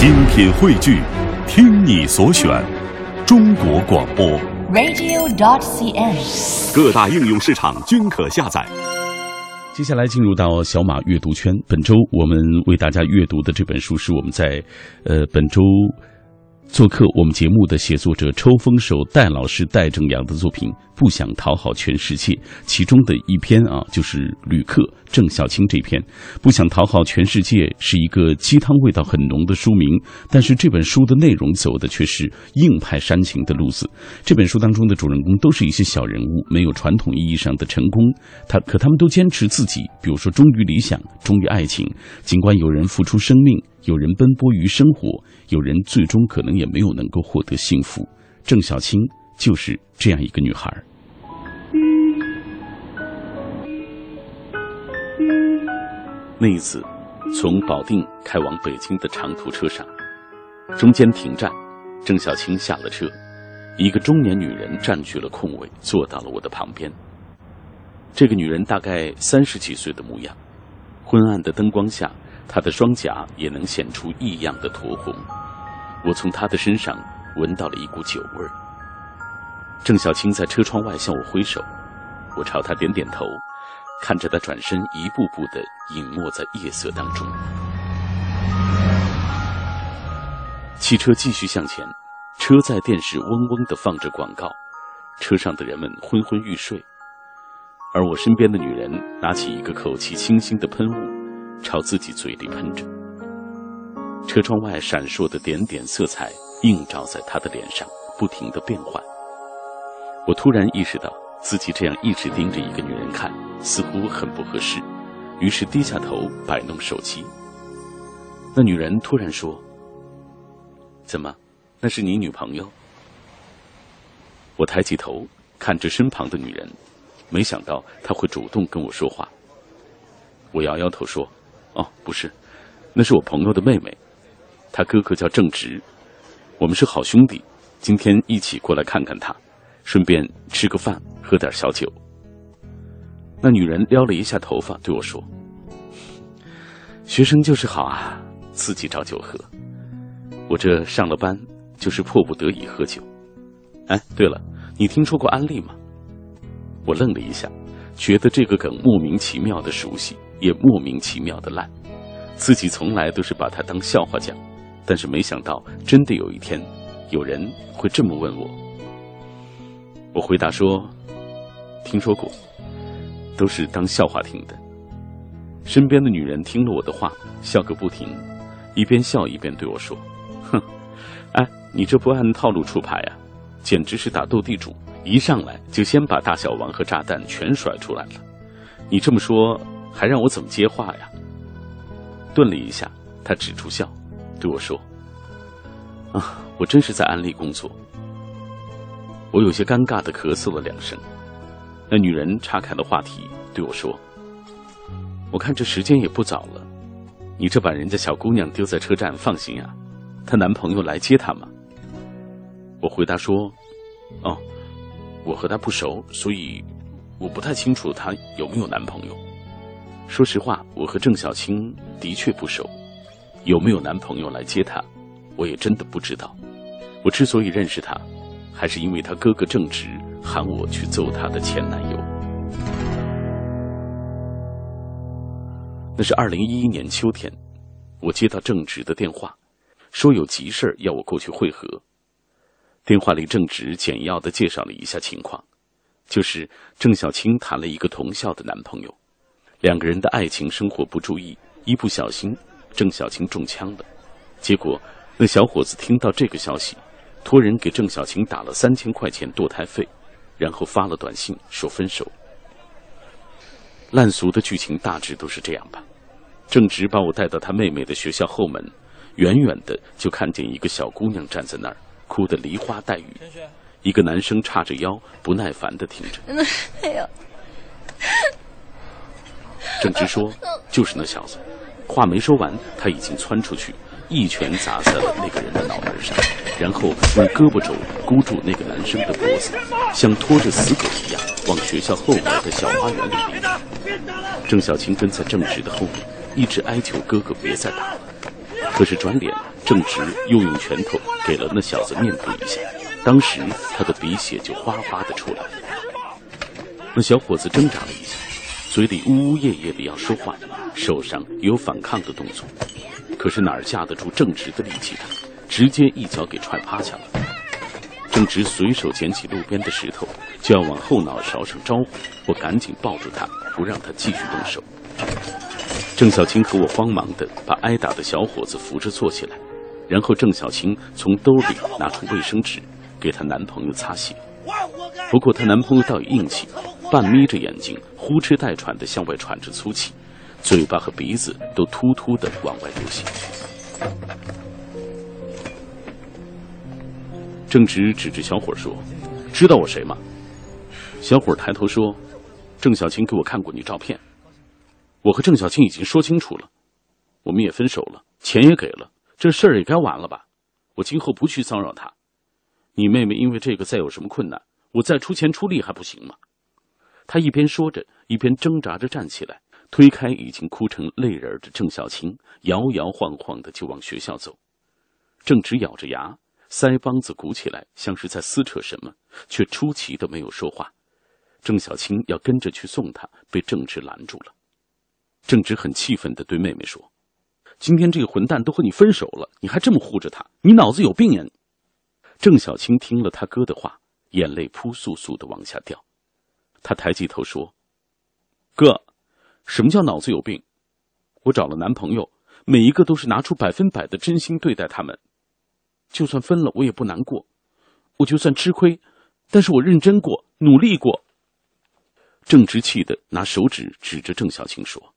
精品汇聚，听你所选，中国广播。radio.dot.cn，。各大应用市场均可下载。接下来进入到小马阅读圈。本周我们为大家阅读的这本书是我们在呃本周做客我们节目的写作者抽风手戴老师戴正阳的作品《不想讨好全世界》，其中的一篇啊就是旅客郑小青这篇《不想讨好全世界》是一个鸡汤味道很浓的书名，但是这本书的内容走的却是硬派煽情的路子。这本书当中的主人公都是一些小人物，没有传统意义上的成功，他可他们都坚持自己，比如说忠于理想，忠于爱情。尽管有人付出生命，有人奔波于生活，有人最终可能也没有能够获得幸福。郑小青就是这样一个女孩。那一次，从保定开往北京的长途车上，中间停站，郑小青下了车，一个中年女人占据了空位，坐到了我的旁边。这个女人大概三十几岁的模样，昏暗的灯光下，她的双颊也能显出异样的酡红。我从她的身上闻到了一股酒味儿。郑小青在车窗外向我挥手，我朝她点点头，看着她转身一步步的隐没在夜色当中。汽车继续向前，车载电视嗡嗡的放着广告，车上的人们昏昏欲睡。而我身边的女人拿起一个口气清新的喷雾，朝自己嘴里喷着。车窗外闪烁的点点色彩映照在她的脸上，不停的变换。我突然意识到自己这样一直盯着一个女人看，似乎很不合适，于是低下头摆弄手机。那女人突然说：“怎么，那是你女朋友？”我抬起头看着身旁的女人。没想到她会主动跟我说话。我摇摇头说：“哦，不是，那是我朋友的妹妹，她哥哥叫郑直，我们是好兄弟，今天一起过来看看她，顺便吃个饭，喝点小酒。”那女人撩了一下头发，对我说：“学生就是好啊，自己找酒喝。我这上了班就是迫不得已喝酒。哎，对了，你听说过安利吗？”我愣了一下，觉得这个梗莫名其妙的熟悉，也莫名其妙的烂。自己从来都是把它当笑话讲，但是没想到真的有一天，有人会这么问我。我回答说：“听说过，都是当笑话听的。”身边的女人听了我的话，笑个不停，一边笑一边对我说：“哼，哎，你这不按套路出牌呀、啊，简直是打斗地主。”一上来就先把大小王和炸弹全甩出来了，你这么说还让我怎么接话呀？顿了一下，他止住笑，对我说：“啊，我真是在安利工作。”我有些尴尬的咳嗽了两声。那女人岔开了话题，对我说：“我看这时间也不早了，你这把人家小姑娘丢在车站，放心啊，她男朋友来接她吗？”我回答说：“哦。”我和她不熟，所以我不太清楚她有没有男朋友。说实话，我和郑小青的确不熟，有没有男朋友来接她，我也真的不知道。我之所以认识她，还是因为她哥哥郑直喊我去揍她的前男友。那是二零一一年秋天，我接到郑直的电话，说有急事要我过去会合。电话里，郑直简要的介绍了一下情况，就是郑小青谈了一个同校的男朋友，两个人的爱情生活不注意，一不小心，郑小青中枪了。结果，那小伙子听到这个消息，托人给郑小青打了三千块钱堕胎费，然后发了短信说分手。烂俗的剧情大致都是这样吧。郑直把我带到他妹妹的学校后门，远远的就看见一个小姑娘站在那儿。哭得梨花带雨，一个男生叉着腰，不耐烦的听着。哎呦！郑直说：“就是那小子。”话没说完，他已经窜出去，一拳砸在了那个人的脑门上，然后用胳膊肘箍住那个男生的脖子，像拖着死狗一样往学校后门的小花园里逼。郑小青跟在郑直的后面，一直哀求哥哥别再打了。可是转脸，正直又用拳头给了那小子面部一下，当时他的鼻血就哗哗的出来了。那小伙子挣扎了一下，嘴里呜呜咽咽的要说话，手上有反抗的动作，可是哪儿架得住正直的力气？他直接一脚给踹趴下了。正直随手捡起路边的石头，就要往后脑勺上招呼，我赶紧抱住他，不让他继续动手。郑小青和我慌忙的把挨打的小伙子扶着坐起来，然后郑小青从兜里拿出卫生纸给她男朋友擦血。不过她男朋友倒有硬气，半眯着眼睛，呼哧带喘的向外喘着粗气，嘴巴和鼻子都突突的往外流血。郑直指着小伙说：“知道我谁吗？”小伙抬头说：“郑小青给我看过你照片。”我和郑小青已经说清楚了，我们也分手了，钱也给了，这事儿也该完了吧？我今后不去骚扰她。你妹妹因为这个再有什么困难，我再出钱出力还不行吗？他一边说着，一边挣扎着站起来，推开已经哭成泪人的郑小青，摇摇晃晃的就往学校走。郑直咬着牙，腮帮子鼓起来，像是在撕扯什么，却出奇的没有说话。郑小青要跟着去送他，被郑直拦住了。郑直很气愤的对妹妹说：“今天这个混蛋都和你分手了，你还这么护着他，你脑子有病呀！”郑小青听了他哥的话，眼泪扑簌簌的往下掉。他抬起头说：“哥，什么叫脑子有病？我找了男朋友，每一个都是拿出百分百的真心对待他们，就算分了我也不难过，我就算吃亏，但是我认真过，努力过。”郑直气的拿手指指着郑小青说。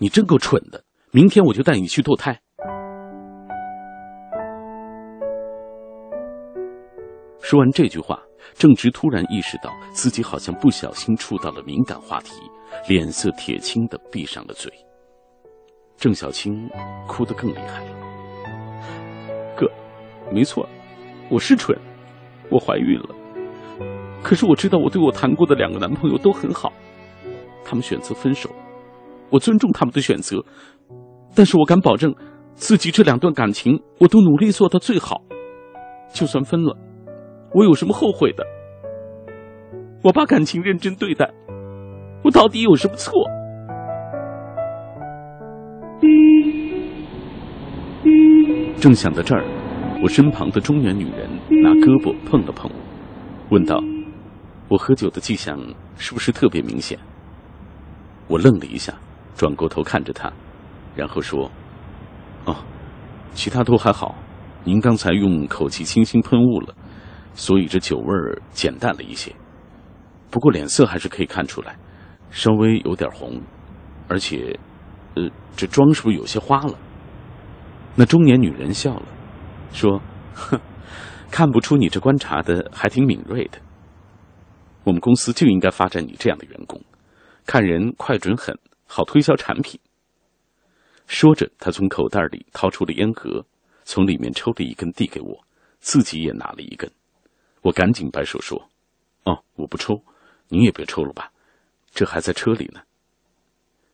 你真够蠢的！明天我就带你去堕胎。说完这句话，郑直突然意识到自己好像不小心触到了敏感话题，脸色铁青的闭上了嘴。郑小青哭得更厉害了。哥，没错，我是蠢，我怀孕了。可是我知道我对我谈过的两个男朋友都很好，他们选择分手。我尊重他们的选择，但是我敢保证，自己这两段感情我都努力做到最好。就算分了，我有什么后悔的？我把感情认真对待，我到底有什么错？正想到这儿，我身旁的中年女人拿胳膊碰了碰我，问道：“我喝酒的迹象是不是特别明显？”我愣了一下。转过头看着她，然后说：“哦，其他都还好。您刚才用口气清新喷雾了，所以这酒味儿减淡了一些。不过脸色还是可以看出来，稍微有点红，而且，呃，这妆是不是有些花了？”那中年女人笑了，说：“哼，看不出你这观察的还挺敏锐的。我们公司就应该发展你这样的员工，看人快准狠。”好推销产品。说着，他从口袋里掏出了烟盒，从里面抽了一根递给我，自己也拿了一根。我赶紧摆手说：“哦，我不抽，你也别抽了吧，这还在车里呢。”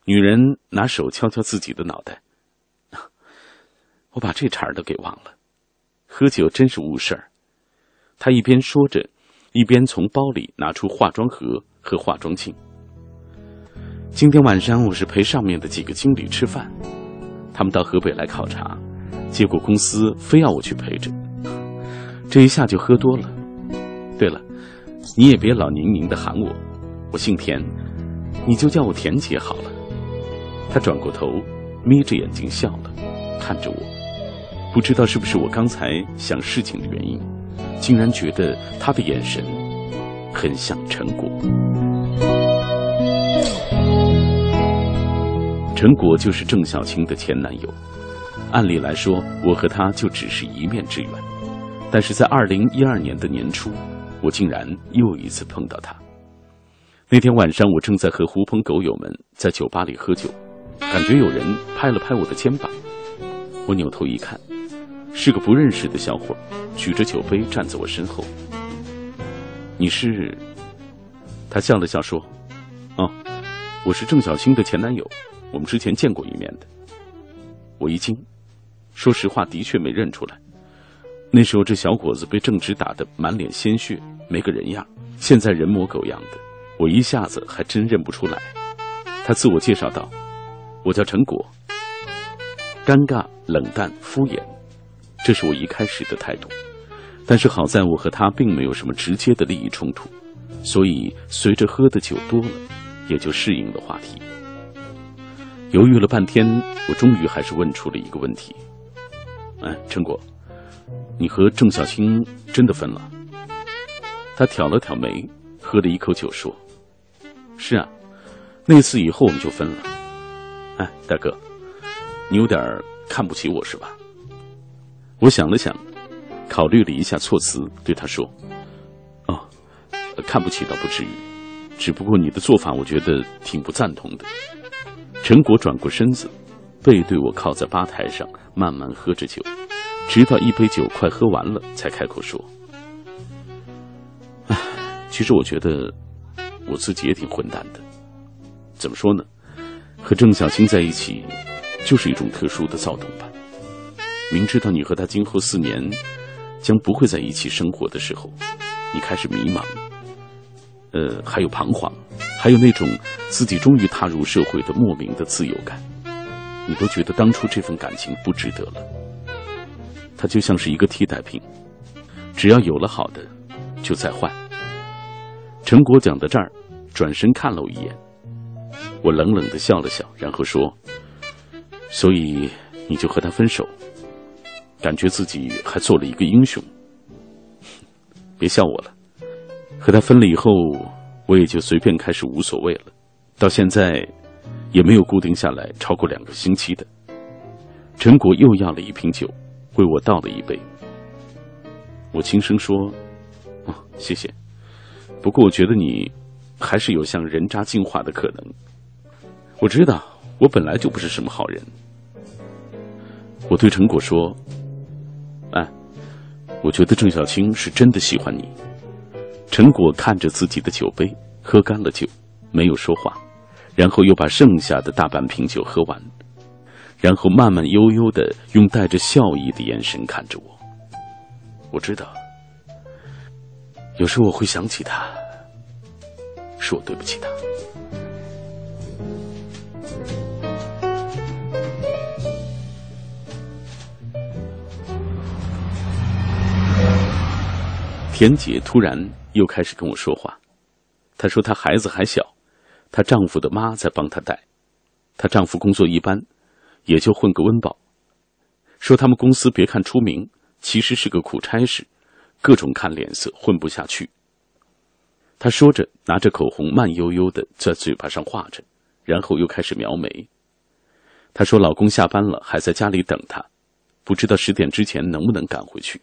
女人拿手敲敲自己的脑袋，我把这茬儿都给忘了。喝酒真是误事儿。她一边说着，一边从包里拿出化妆盒和化妆镜。今天晚上我是陪上面的几个经理吃饭，他们到河北来考察，结果公司非要我去陪着，这一下就喝多了。对了，你也别老宁宁的喊我，我姓田，你就叫我田姐好了。他转过头，眯着眼睛笑了，看着我，不知道是不是我刚才想事情的原因，竟然觉得他的眼神很像陈果。陈果就是郑小青的前男友，按理来说，我和他就只是一面之缘。但是在二零一二年的年初，我竟然又一次碰到他。那天晚上，我正在和狐朋狗友们在酒吧里喝酒，感觉有人拍了拍我的肩膀。我扭头一看，是个不认识的小伙，举着酒杯站在我身后。你是？他笑了笑说：“哦，我是郑小青的前男友。”我们之前见过一面的，我一惊，说实话，的确没认出来。那时候这小伙子被正直打得满脸鲜血，没个人样，现在人模狗样的，我一下子还真认不出来。他自我介绍道：“我叫陈果。”尴尬、冷淡、敷衍，这是我一开始的态度。但是好在我和他并没有什么直接的利益冲突，所以随着喝的酒多了，也就适应了话题。犹豫了半天，我终于还是问出了一个问题：“哎，陈果，你和郑小青真的分了？”他挑了挑眉，喝了一口酒，说：“是啊，那次以后我们就分了。”哎，大哥。你有点看不起我是吧？我想了想，考虑了一下措辞，对他说：“哦，看不起倒不至于，只不过你的做法我觉得挺不赞同的。”陈果转过身子，背对我靠在吧台上，慢慢喝着酒，直到一杯酒快喝完了，才开口说：“唉，其实我觉得我自己也挺混蛋的。怎么说呢？和郑小青在一起。”就是一种特殊的躁动吧。明知道你和他今后四年将不会在一起生活的时候，你开始迷茫，呃，还有彷徨，还有那种自己终于踏入社会的莫名的自由感，你都觉得当初这份感情不值得了。它就像是一个替代品，只要有了好的，就再换。陈果讲到这儿，转身看了我一眼，我冷冷的笑了笑，然后说。所以你就和他分手，感觉自己还做了一个英雄。别笑我了，和他分了以后，我也就随便开始无所谓了。到现在也没有固定下来超过两个星期的。陈果又要了一瓶酒，为我倒了一杯。我轻声说：“哦，谢谢。不过我觉得你还是有向人渣进化的可能。我知道，我本来就不是什么好人。”我对陈果说：“哎，我觉得郑小青是真的喜欢你。”陈果看着自己的酒杯，喝干了酒，没有说话，然后又把剩下的大半瓶酒喝完，然后慢慢悠悠的用带着笑意的眼神看着我。我知道，有时我会想起他，是我对不起他。田姐突然又开始跟我说话，她说她孩子还小，她丈夫的妈在帮她带，她丈夫工作一般，也就混个温饱。说他们公司别看出名，其实是个苦差事，各种看脸色，混不下去。她说着，拿着口红慢悠悠的在嘴巴上画着，然后又开始描眉。她说老公下班了，还在家里等她，不知道十点之前能不能赶回去。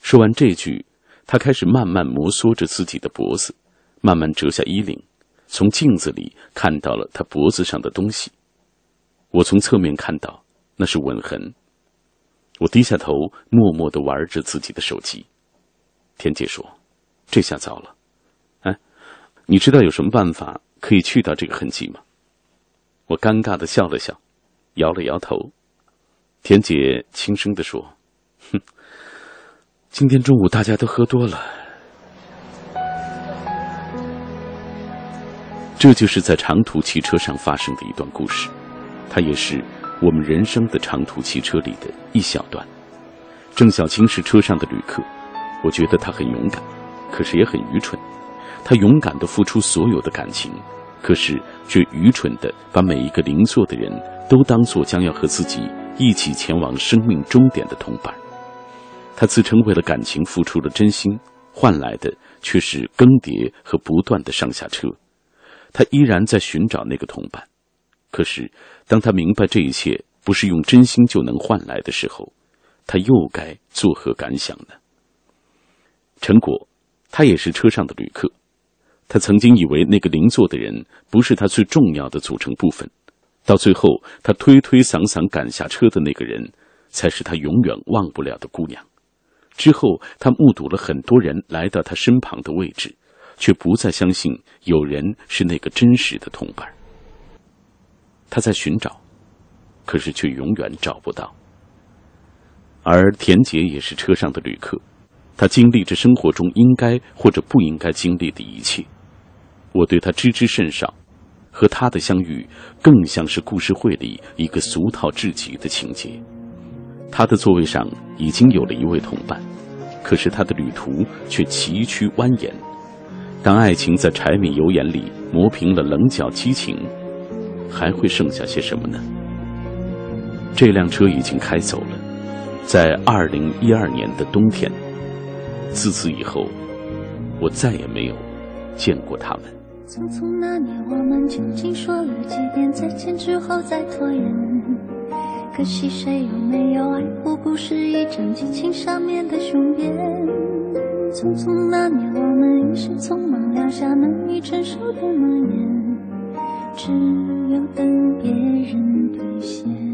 说完这句。她开始慢慢摩挲着自己的脖子，慢慢折下衣领，从镜子里看到了她脖子上的东西。我从侧面看到，那是吻痕。我低下头，默默的玩着自己的手机。田姐说：“这下糟了，哎，你知道有什么办法可以去掉这个痕迹吗？”我尴尬的笑了笑，摇了摇头。田姐轻声的说：“哼。”今天中午大家都喝多了，这就是在长途汽车上发生的一段故事，它也是我们人生的长途汽车里的一小段。郑小青是车上的旅客，我觉得她很勇敢，可是也很愚蠢。她勇敢的付出所有的感情，可是却愚蠢的把每一个邻座的人都当做将要和自己一起前往生命终点的同伴。他自称为了感情付出了真心，换来的却是更迭和不断的上下车。他依然在寻找那个同伴，可是当他明白这一切不是用真心就能换来的时候，他又该作何感想呢？陈果，他也是车上的旅客，他曾经以为那个邻座的人不是他最重要的组成部分，到最后他推推搡搡赶下车的那个人，才是他永远忘不了的姑娘。之后，他目睹了很多人来到他身旁的位置，却不再相信有人是那个真实的同伴。他在寻找，可是却永远找不到。而田杰也是车上的旅客，他经历着生活中应该或者不应该经历的一切。我对他知之甚少，和他的相遇更像是故事会里一个俗套至极的情节。他的座位上已经有了一位同伴，可是他的旅途却崎岖蜿蜒。当爱情在柴米油盐里磨平了棱角激情，还会剩下些什么呢？这辆车已经开走了，在二零一二年的冬天。自此以后，我再也没有见过他们。匆匆那年，我们究竟说了几遍再见之后再拖延？可惜谁有没有爱过？不是一张激情上面的雄辩。匆匆那年，我们一时匆忙撂下难以承受的诺言，只有等别人兑现。